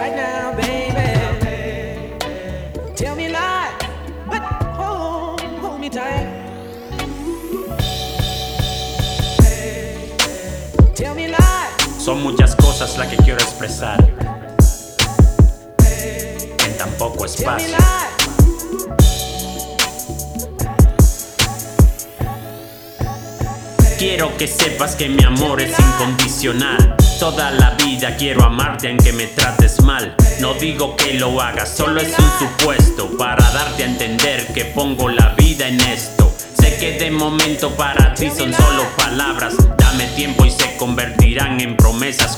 Tell me. Tell me. Son muchas cosas las que quiero expresar en tan poco espacio. Quiero que sepas que mi amor es incondicional. Toda la vida quiero amarte aunque me trates mal. No digo que lo hagas, solo es un supuesto para darte a entender que pongo la vida en esto. Sé que de momento para ti son solo palabras. Dame tiempo y se convertirán en promesas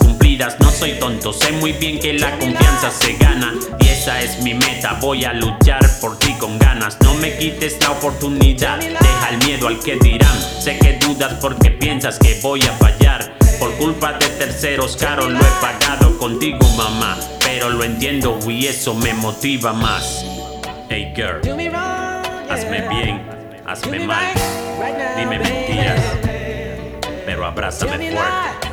sé muy bien que la confianza se gana. Y esa es mi meta, voy a luchar por ti con ganas. No me quites la oportunidad, deja el miedo al que dirán. Sé que dudas porque piensas que voy a fallar. Por culpa de terceros, caro lo he pagado contigo, mamá. Pero lo entiendo y eso me motiva más. Hey girl, hazme bien, hazme mal. Dime mentiras, pero abrázame fuerte.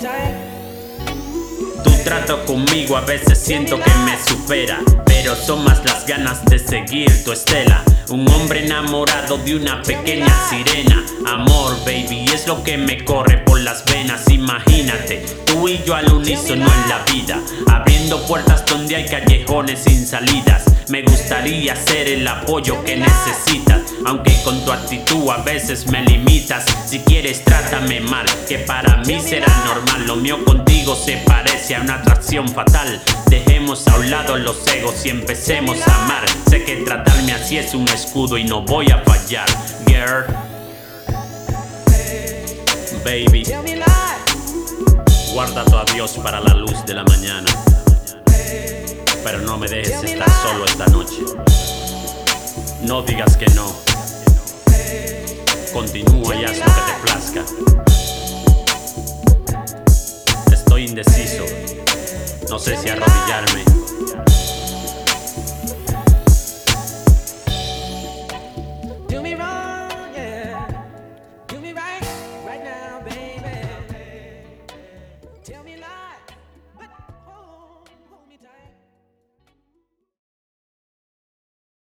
Tu trato conmigo a veces siento que me supera, pero son más las ganas de seguir tu estela. Un hombre enamorado de una pequeña sirena. Amor, baby, es lo que me corre por las venas. Imagínate, tú y yo al unísono en la vida, abriendo puertas donde hay callejones sin salidas. Me gustaría ser el apoyo que necesitas, aunque con tu actitud a veces me limitas. Si quieres, trátame mal, que para mí será normal. Lo mío contigo se parece a una atracción fatal. Dejemos a un lado los egos y empecemos a amar. Sé que tratarme así es un escudo y no voy a fallar, girl. Baby, guarda tu adiós para la luz de la mañana. Pero no me dejes estar solo esta noche. No digas que no. Continúa y haz lo que te plazca. No sé si arrodillarme